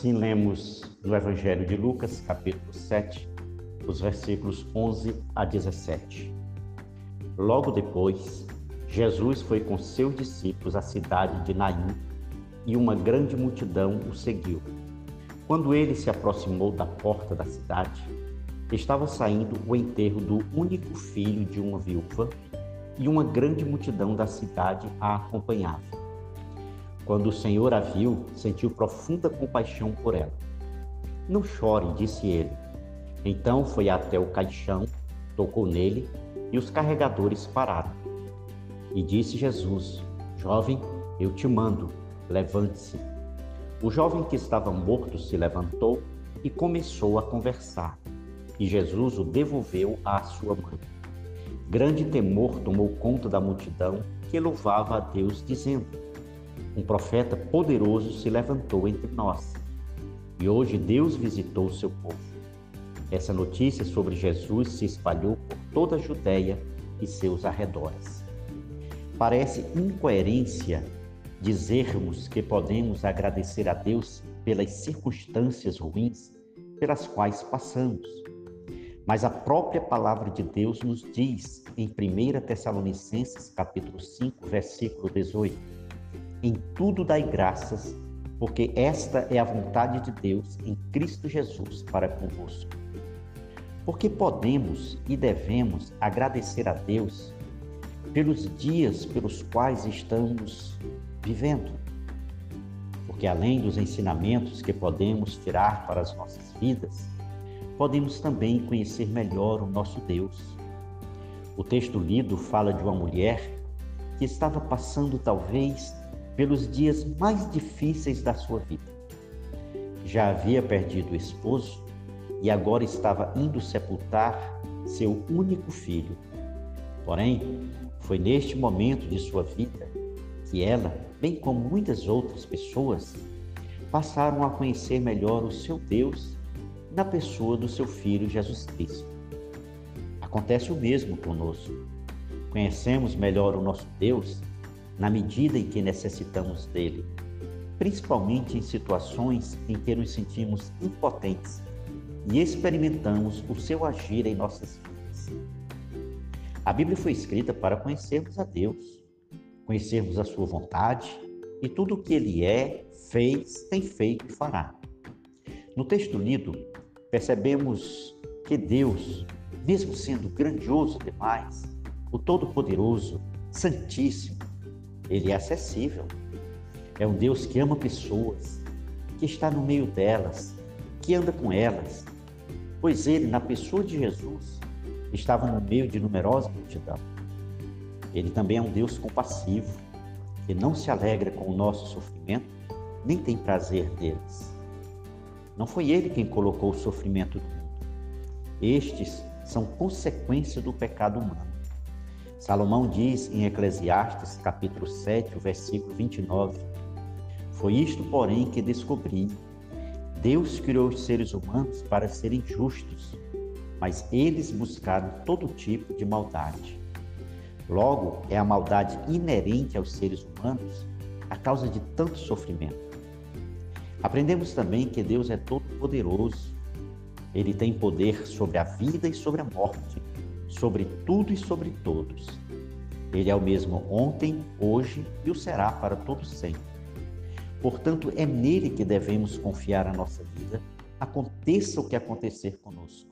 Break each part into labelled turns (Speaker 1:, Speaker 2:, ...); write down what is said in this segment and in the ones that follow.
Speaker 1: Assim lemos no Evangelho de Lucas, capítulo 7, os versículos 11 a 17. Logo depois, Jesus foi com seus discípulos à cidade de Naim e uma grande multidão o seguiu. Quando ele se aproximou da porta da cidade, estava saindo o enterro do único filho de uma viúva e uma grande multidão da cidade a acompanhava. Quando o Senhor a viu, sentiu profunda compaixão por ela. Não chore, disse ele. Então foi até o caixão, tocou nele e os carregadores pararam. E disse Jesus: Jovem, eu te mando, levante-se. O jovem que estava morto se levantou e começou a conversar. E Jesus o devolveu à sua mãe. Grande temor tomou conta da multidão que louvava a Deus, dizendo: Um profeta poderoso se levantou entre nós. E hoje Deus visitou o seu povo. Essa notícia sobre Jesus se espalhou por toda a Judéia e seus arredores. Parece incoerência dizermos que podemos agradecer a Deus pelas circunstâncias ruins pelas quais passamos. Mas a própria palavra de Deus nos diz em 1 Tessalonicenses capítulo 5, versículo 18: Em tudo dai graças, porque esta é a vontade de Deus em Cristo Jesus para convosco. Porque podemos e devemos agradecer a Deus pelos dias pelos quais estamos vivendo. Porque além dos ensinamentos que podemos tirar para as nossas vidas, podemos também conhecer melhor o nosso Deus. O texto lido fala de uma mulher que estava passando talvez pelos dias mais difíceis da sua vida. Já havia perdido o esposo e agora estava indo sepultar seu único filho. Porém, foi neste momento de sua vida que ela, bem como muitas outras pessoas, passaram a conhecer melhor o seu Deus na pessoa do seu Filho Jesus Cristo. Acontece o mesmo conosco. Conhecemos melhor o nosso Deus na medida em que necessitamos dele, principalmente em situações em que nos sentimos impotentes e experimentamos o seu agir em nossas vidas. A Bíblia foi escrita para conhecermos a Deus, conhecermos a sua vontade e tudo o que ele é, fez, tem feito e fará. No texto lido, percebemos que Deus, mesmo sendo grandioso demais, o Todo-Poderoso, Santíssimo, ele é acessível. É um Deus que ama pessoas, que está no meio delas, que anda com elas, pois ele, na pessoa de Jesus, estava no meio de numerosa multidão. Ele também é um Deus compassivo, que não se alegra com o nosso sofrimento, nem tem prazer deles. Não foi ele quem colocou o sofrimento no mundo. Estes são consequência do pecado humano. Salomão diz em Eclesiastes, capítulo 7, versículo 29: Foi isto, porém, que descobri Deus criou os seres humanos para serem justos, mas eles buscaram todo tipo de maldade. Logo, é a maldade inerente aos seres humanos a causa de tanto sofrimento. Aprendemos também que Deus é todo-poderoso. Ele tem poder sobre a vida e sobre a morte, sobre tudo e sobre todos. Ele é o mesmo ontem, hoje e o será para todos sempre. Portanto, é nele que devemos confiar a nossa vida, aconteça o que acontecer conosco.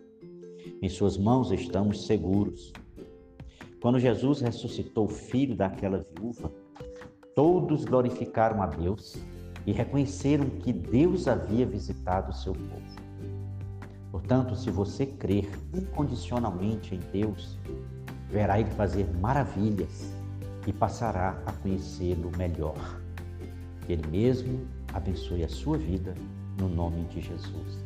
Speaker 1: Em Suas mãos estamos seguros. Quando Jesus ressuscitou o filho daquela viúva, todos glorificaram a Deus e reconheceram que Deus havia visitado o seu povo. Portanto, se você crer incondicionalmente em Deus, verá Ele fazer maravilhas e passará a conhecê-lo melhor. Que Ele mesmo abençoe a sua vida, no nome de Jesus.